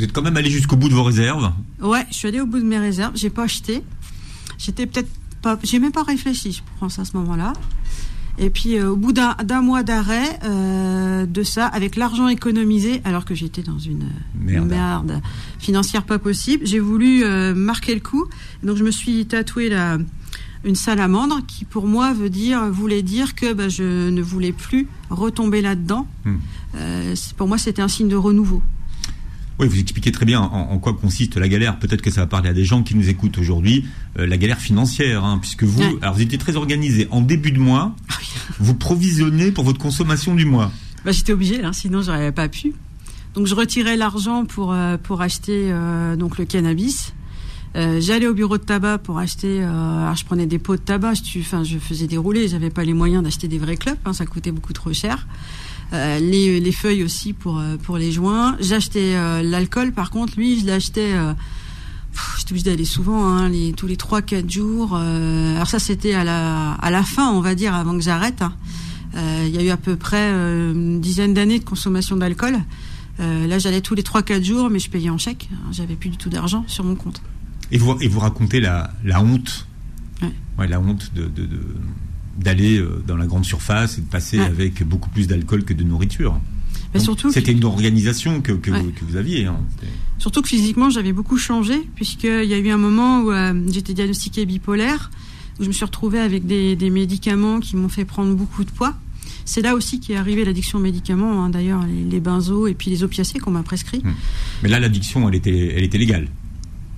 vous êtes quand même allé jusqu'au bout de vos réserves. Ouais, je suis allé au bout de mes réserves. J'ai pas acheté. J'étais peut-être pas. J'ai même pas réfléchi, je pense à ce moment-là. Et puis euh, au bout d'un mois d'arrêt euh, de ça, avec l'argent économisé, alors que j'étais dans une merde. financière pas possible, j'ai voulu euh, marquer le coup. Donc je me suis tatoué la, une salamandre qui pour moi veut dire voulait dire que bah, je ne voulais plus retomber là-dedans. Hmm. pour moi c'était un signe de renouveau. Oui, vous expliquez très bien en, quoi consiste la galère. Peut-être que ça va parler à des gens qui nous écoutent aujourd'hui. Euh, la galère financière, hein, puisque vous, alors vous étiez très organisé. En début de mois, ah vous provisionnez pour votre consommation du mois. Bah, j'étais obligée, hein, sinon j'aurais pas pu. Donc je retirais l'argent pour euh, pour acheter euh, donc le cannabis. J'allais au bureau de tabac pour acheter. alors je prenais des pots de tabac. Je, enfin, je faisais dérouler. J'avais pas les moyens d'acheter des vrais clubs. Hein, ça coûtait beaucoup trop cher. Euh, les, les, feuilles aussi pour euh, pour les joints. J'achetais euh, l'alcool, par contre, lui, je l'achetais. J'étais obligée d'aller souvent, hein, les, tous les 3-4 jours. alors ça, c'était à la, à la fin, on va dire, avant que j'arrête. Hein. Il y a eu à peu près une dizaine d'années de consommation d'alcool. là, j'allais tous les 3-4 jours, mais je payais en chèque. J'avais plus du tout d'argent sur mon compte. Et vous, et vous racontez la, la honte ouais. Ouais, la honte de, de, de d'aller euh, dans la grande surface et de passer avec beaucoup plus d'alcool que de nourriture. Mais surtout, c'était une organisation que, que, vous, aviez. Hein. Surtout que physiquement, j'avais beaucoup changé, puisqu'il y a eu un moment où euh, j'étais diagnostiquée bipolaire, où je me suis retrouvée avec des, des médicaments qui m'ont fait prendre beaucoup de poids. C'est là aussi qu'est arrivée l'addiction aux médicaments, hein, d'ailleurs, les, les, benzos et puis les opiacés qu'on m'a prescrits. Hum. Mais là, l'addiction, elle était, elle était légale.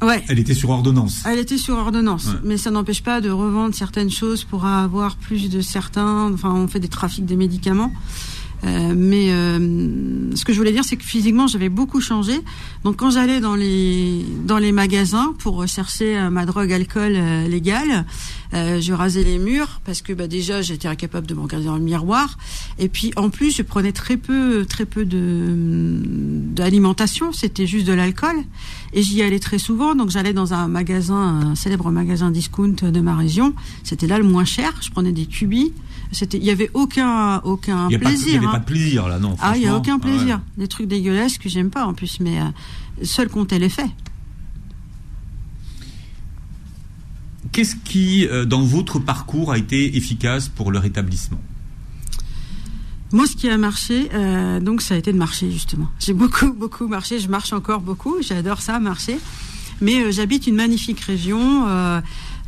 Ouais. Elle était sur ordonnance. Elle était sur ordonnance, mais ça n'empêche pas de revendre certaines choses pour avoir plus de certains. Enfin, on fait des trafics des médicaments. Euh, mais euh, ce que je voulais dire, c'est que physiquement, j'avais beaucoup changé. Donc, quand j'allais dans les dans les magasins pour chercher euh, ma drogue alcool légale, je rasais les murs parce que bah, déjà, j'étais incapable de me regarder dans le miroir. Et puis, en plus, je prenais très peu très peu de d'alimentation. C'était juste de l'alcool. Et j'y allais très souvent. Donc, j'allais dans un magasin, un célèbre magasin discount de ma région. C'était là le moins cher. Je prenais des cubis il y avait aucun aucun plaisir. il n'y avait pas de plaisir là, non. Ah, il y a aucun plaisir. Des trucs dégueulasses que j'aime pas en plus, mais euh, seul comptait l'effet. Qu'est-ce qui, euh, dans votre parcours, a été efficace pour le rétablissement moi, ce qui a marché, euh, donc ça a été de marcher justement. J'ai beaucoup, beaucoup marché. Je marche encore beaucoup. J'adore ça, marcher. Mais j'habite une magnifique région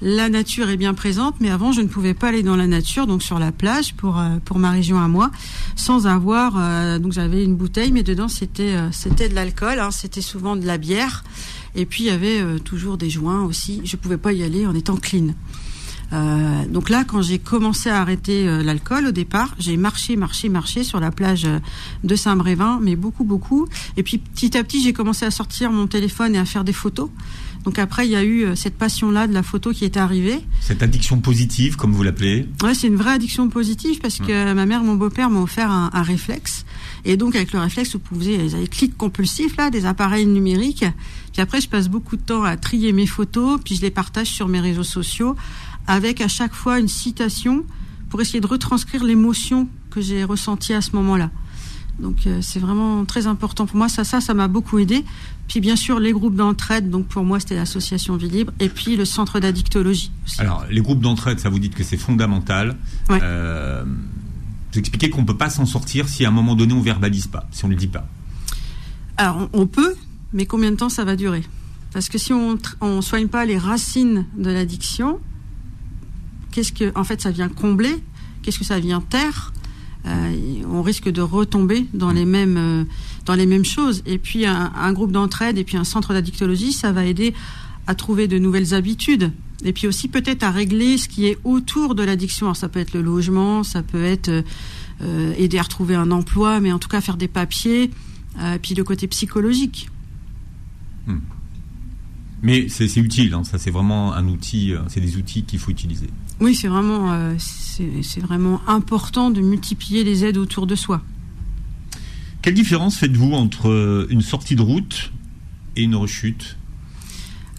la nature est bien présente, mais avant je ne pouvais pas aller dans la nature, donc sur la plage pour euh, pour ma région à moi, sans avoir. Euh, donc j'avais une bouteille, mais dedans c'était euh, c'était de l'alcool, hein, c'était souvent de la bière, et puis il y avait toujours des joints aussi. Je pouvais pas y aller en étant clean. donc là, quand j'ai commencé à arrêter l'alcool au départ, j'ai marché, marché, marché sur la plage de Saint-Brévin, mais beaucoup, beaucoup. Et puis petit à petit, j'ai commencé à sortir mon téléphone et à faire des photos. Donc après, il y a eu euh, cette passion-là de la photo qui est arrivée. Cette addiction positive, comme vous l'appelez Ouais, c'est une vraie addiction positive parce que ma mère, mon beau-père m'ont offert un, réflexe. Et donc avec le réflexe, vous pouvez, les clics compulsifs là, des appareils numériques. Puis après, je passe beaucoup de temps à trier mes photos, puis je les partage sur mes réseaux sociaux, avec à chaque fois une citation pour essayer de retranscrire l'émotion que j'ai ressentie à ce moment-là. Donc euh, c'est vraiment très important pour moi. Ça, ça, ça m'a beaucoup aidé. Puis bien sûr les groupes d'entraide. Donc pour moi c'était l'association Vie Libre et puis le centre d'addictologie. Alors les groupes d'entraide, ça vous dit que c'est fondamental. Euh, vous expliquez qu'on peut pas s'en sortir si à un moment donné on verbalise pas, si on ne le dit pas. Alors on peut, mais combien de temps ça va durer? Parce que si on ne soigne pas les racines de l'addiction, qu'est-ce que en fait ça vient combler? Qu'est-ce que ça vient taire? On risque de retomber dans les mêmes euh, dans les mêmes choses. Et puis un, groupe d'entraide et puis un centre d'addictologie, ça va aider à trouver de nouvelles habitudes. Et puis aussi peut-être à régler ce qui est autour de l'addiction. ça peut être le logement, ça peut être euh, aider à retrouver un emploi, mais en tout cas faire des papiers, euh, puis le côté psychologique. Hmm. Mais c'est utile, hein. ça c'est vraiment un outil, c'est des outils qu'il faut utiliser. Oui, c'est vraiment, euh, c'est vraiment important de multiplier les aides autour de soi. Quelle différence faites-vous entre une sortie de route et une rechute?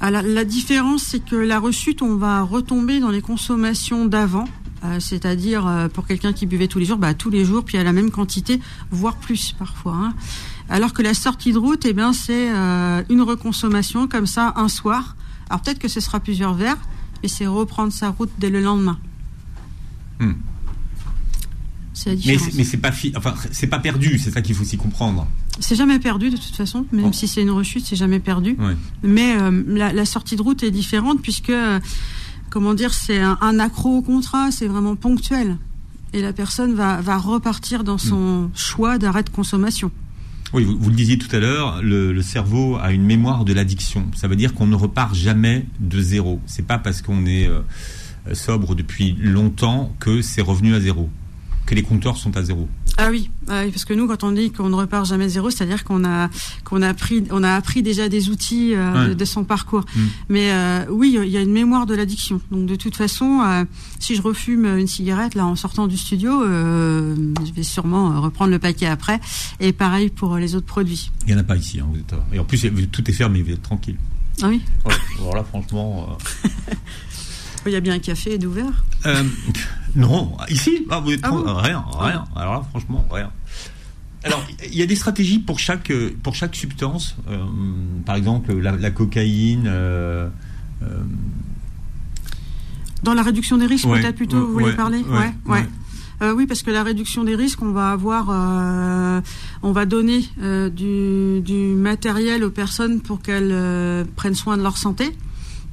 Ah, la, différence, c'est que la rechute, on va retomber dans les consommations d'avant. Euh, c'est-à-dire euh, pour quelqu'un qui buvait tous les jours, bah, tous les jours, puis à la même quantité, voire plus parfois. Hein. Alors que la sortie de route, eh bien, c'est euh, une reconsommation comme ça un soir. Alors peut-être que ce sera plusieurs verres, mais c'est reprendre sa route dès le lendemain. Hmm. Mais c'est pas enfin c'est pas perdu, c'est ça qu'il faut aussi comprendre. C'est jamais perdu de toute façon, même si c'est une rechute, c'est jamais perdu. Mais euh, la, sortie de route est différente puisque euh, comment dire, c'est un, accro au contrat, c'est vraiment ponctuel et la personne va, va repartir dans son hmm. choix d'arrêt de consommation. Oui, vous, le disiez tout à l'heure, le, cerveau a une mémoire de l'addiction. Ça veut dire qu'on ne repart jamais de zéro. C'est pas parce qu'on est euh, sobre depuis longtemps que c'est revenu à zéro que les compteurs sont à zéro. Ah oui, ah parce que nous, quand on dit qu'on ne repart jamais zéro, c'est-à-dire qu'on a qu'on a appris, on a appris déjà des outils euh, de, son parcours. Mm. Mais euh, oui, il y a une mémoire de l'addiction. Donc de toute façon, euh, si je refume une cigarette là en sortant du studio, je vais sûrement reprendre le paquet après. Et pareil pour les autres produits. Il n'y en a pas ici. Hein, vous êtes, et en plus, tout est fermé, vous êtes tranquille. Ah oui. alors là, franchement. Il y a bien un café d'ouvert euh, Non, ici, ah, vous êtes ah rien, rien. Alors là, franchement, rien. Alors, il y a des stratégies pour chaque, pour chaque substance. Euh, par exemple, la, cocaïne. Euh, Dans la réduction des risques, peut-être plutôt, vous voulez parler Ouais, oui, parce que la réduction des risques, on va avoir, on va donner du, du, matériel aux personnes pour qu'elles prennent soin de leur santé.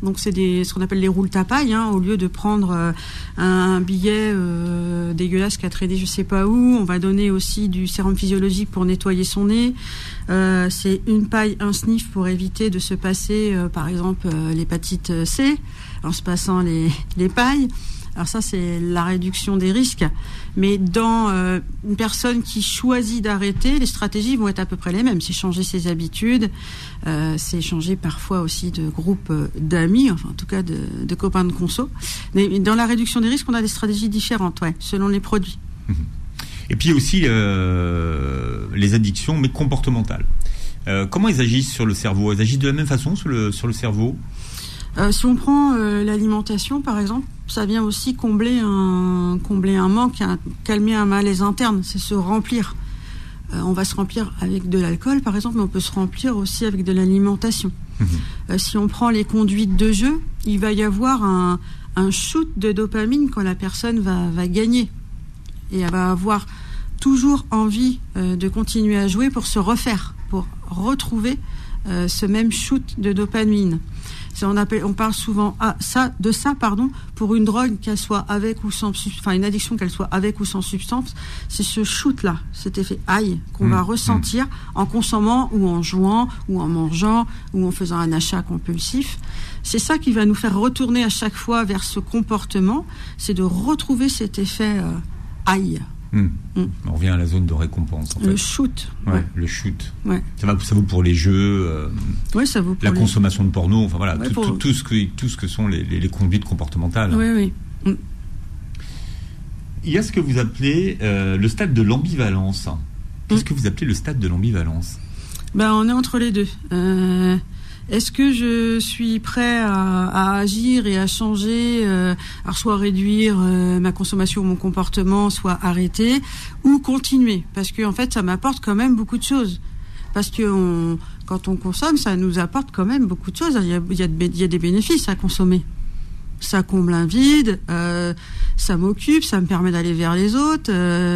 Donc c'est ce qu'on appelle les roules tapailles. Hein. Au lieu de prendre euh, un billet euh, dégueulasse qui a traîné je sais pas où, on va donner aussi du sérum physiologique pour nettoyer son nez. Euh, c'est une paille, un sniff pour éviter de se passer, par exemple, l'hépatite C en se passant les pailles. Alors ça, c'est la réduction des risques. Mais dans euh, une personne qui choisit d'arrêter, les stratégies vont être à peu près les mêmes. C'est changer ses habitudes, euh, c'est changer parfois aussi de groupe euh, d'amis, enfin en tout cas de, copains de conso. Mais dans la réduction des risques, on a des stratégies différentes, ouais, selon les produits. Mhm. Et puis aussi les addictions, mais comportementales. comment ils agissent sur le cerveau? Ils agissent de la même façon sur le, sur le cerveau? Euh, si on prend euh, l'alimentation, par exemple, ça vient aussi combler un, combler un manque, calmer un malaise interne, c'est se remplir. Euh, on va se remplir avec de l'alcool, par exemple, mais on peut se remplir aussi avec de l'alimentation. Mhm. si on prend les conduites de jeu, il va y avoir un, un shoot de dopamine quand la personne va, va, gagner. Et elle va avoir toujours envie de continuer à jouer pour se refaire, pour retrouver ce même shoot de dopamine. On, appelle, on parle souvent à ça, de ça pardon, pour une drogue, qu'elle soit avec ou sans enfin une addiction, qu'elle soit avec ou sans substance. C'est ce shoot-là, cet effet aïe qu'on va mmh. ressentir en consommant ou en jouant ou en mangeant ou en faisant un achat compulsif. C'est ça qui va nous faire retourner à chaque fois vers ce comportement, c'est de retrouver cet effet euh, aïe. Hmm. Hmm. On revient à la zone de récompense. Le shoot. Ouais, Le shoot. Ça, va, ça vaut pour les jeux. Euh, ça vaut pour la consommation de porno. Enfin voilà, tout, ce que, tout ce que sont les, conduites comportementales. Oui, oui. Hmm. Il y a ce que vous appelez euh, le stade de l'ambivalence. Qu'est-ce que vous appelez le stade de l'ambivalence? Ben, On est entre les deux. Euh, est-ce que je suis prêt à, agir et à changer, euh, soit réduire euh, ma consommation, mon comportement, soit arrêter, ou continuer? Parce que en fait, ça m'apporte quand même beaucoup de choses. Parce que quand on consomme, ça nous apporte quand même beaucoup de choses. Il y a, il y a, des bénéfices à consommer. Ça comble un vide, euh, ça m'occupe, ça me permet d'aller vers les autres.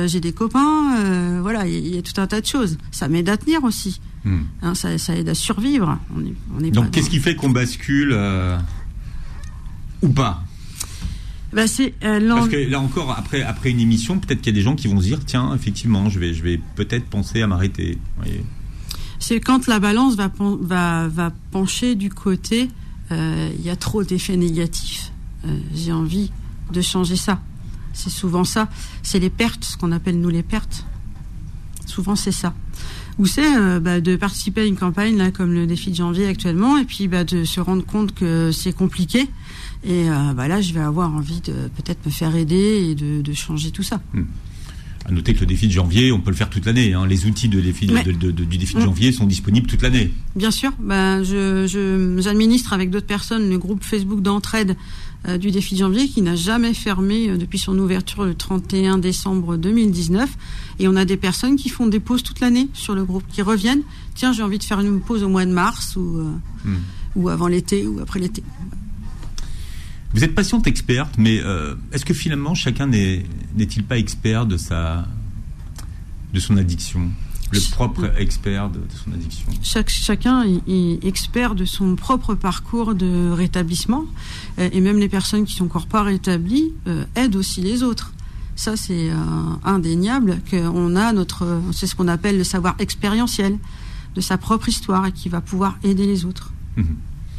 J'ai des copains, voilà, il y, a tout un tas de choses. Ça m'aide à tenir aussi. Hmm. Hein, ça, aide à survivre. Donc qu'est-ce qui fait qu'on bascule euh, ou pas? Bah, euh, Parce que là encore, après, après une émission, peut-être qu'il y a des gens qui vont se dire tiens, effectivement, je vais, je vais peut-être penser à m'arrêter. C'est quand la balance va, va, va pencher du côté euh, il y a trop d'effets négatifs. J'ai envie de changer ça. C'est souvent ça. C'est les pertes, ce qu'on appelle nous les pertes. Souvent, c'est ça ou c'est euh, bah, de participer à une campagne là comme le défi de janvier actuellement et puis bah, de se rendre compte que c'est compliqué et euh, bah, là je vais avoir envie de peut-être me faire aider et de, changer tout ça. Hmm. À noter que le défi de janvier, on peut le faire toute l'année. Hein. Les outils de défi, Ouais. de- de- de- du défi de Mm. janvier sont disponibles toute l'année. Bien sûr, ben, je, je- j'administre avec d'autres personnes le groupe Facebook d'entraide du défi de janvier qui n'a jamais fermé euh, depuis son ouverture le 31 décembre 2019. Et on a des personnes qui font des pauses toute l'année sur le groupe, qui reviennent. Tiens, j'ai envie de faire une pause au mois de mars ou, euh, Mm. ou avant l'été ou après l'été. Vous êtes patiente experte, mais euh, est-ce que finalement chacun n'est- n'est-il pas expert de sa de son addiction? Le propre expert de, de son addiction Chaque, chacun est, expert de son propre parcours de rétablissement. Euh, et même les personnes qui sont encore pas rétablies euh, aident aussi les autres. Ça, c'est euh, indéniable qu'on a notre, c'est ce qu'on appelle le savoir expérientiel de sa propre histoire et qui va pouvoir aider les autres. Mhm.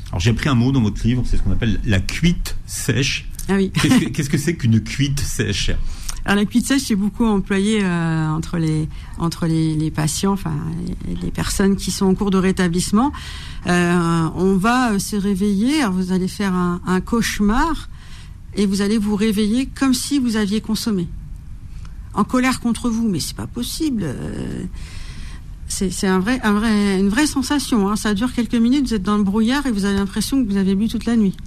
Alors j'ai appris un mot dans votre livre, c'est ce qu'on appelle la cuite sèche. Ah oui. Qu'est-ce que qu'est-ce que c'est qu'une cuite sèche? Alors la cuite sèche, c'est beaucoup employé euh, entre les patients, enfin les, personnes qui sont en cours de rétablissement. Euh, on va euh, se réveiller, vous allez faire un, cauchemar et vous allez vous réveiller comme si vous aviez consommé, en colère contre vous. Mais c'est pas possible. c'est une vraie sensation. Hein. Ça dure quelques minutes, vous êtes dans le brouillard et vous avez l'impression que vous avez bu toute la nuit.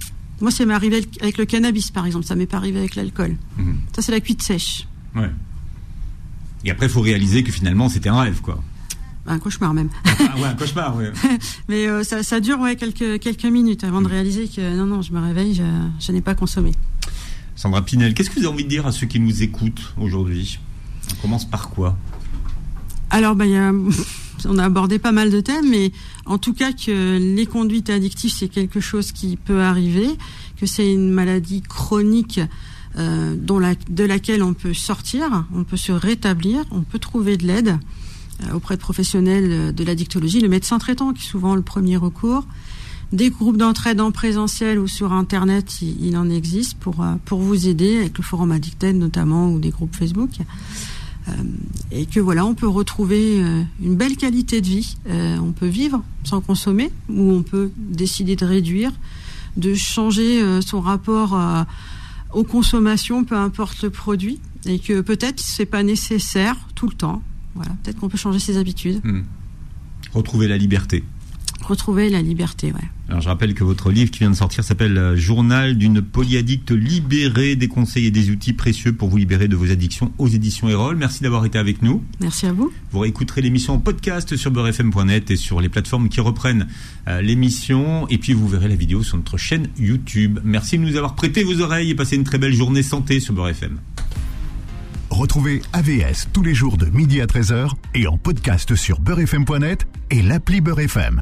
Moi, ça m'est arrivé avec- le cannabis, par exemple. Ça m'est pas arrivé avec l'alcool. Mhm. Ça, c'est la cuite sèche. Ouais. Et après, il faut réaliser que finalement, c'était un rêve, quoi. Un cauchemar même. Ah ouais, un cauchemar, ouais. Mais euh, ça, ça dure ouais, quelques, quelques minutes avant de réaliser que non, non, je me réveille, je, je n'ai pas consommé. Sandra Pinel, qu'est-ce que vous avez envie de dire à ceux qui nous écoutent aujourd'hui? On commence par quoi? Alors, bah, il y a, on a abordé pas mal de thèmes, mais en tout cas que les conduites addictives, c'est quelque chose qui peut arriver, que c'est une maladie chronique euh, de laquelle on peut sortir, on peut se rétablir, on peut trouver de l'aide euh, auprès de professionnels euh, de l'addictologie, le médecin traitant qui est souvent le premier recours. Des groupes d'entraide en présentiel ou sur Internet, il, en existe pour, pour vous aider, avec le forum Addicted notamment, ou des groupes Facebook. Euh, et que voilà, on peut retrouver euh, une belle qualité de vie. Euh, on peut vivre sans consommer, ou on peut décider de réduire, de changer son rapport aux consommations, peu importe le produit, et que peut-être c'est pas nécessaire tout le temps. Voilà, peut-être qu'on peut changer ses habitudes, Hmm. Retrouver la liberté. Retrouver la liberté. Ouais. Alors je rappelle que votre livre qui vient de sortir s'appelle euh, Journal d'une polyaddicte libérée, des conseils et des outils précieux pour vous libérer de vos addictions aux éditions Erol. Merci d'avoir été avec nous. Merci à vous. Vous réécouterez l'émission en podcast sur beurrefm.net et sur les plateformes qui reprennent euh, l'émission. Et puis vous verrez la vidéo sur notre chaîne YouTube. Merci de nous avoir prêté vos oreilles et passez une très belle journée santé sur Beurre FM. Retrouvez AVS tous les jours de midi à 13h et en podcast sur beurrefm.net et l'appli Beurre FM.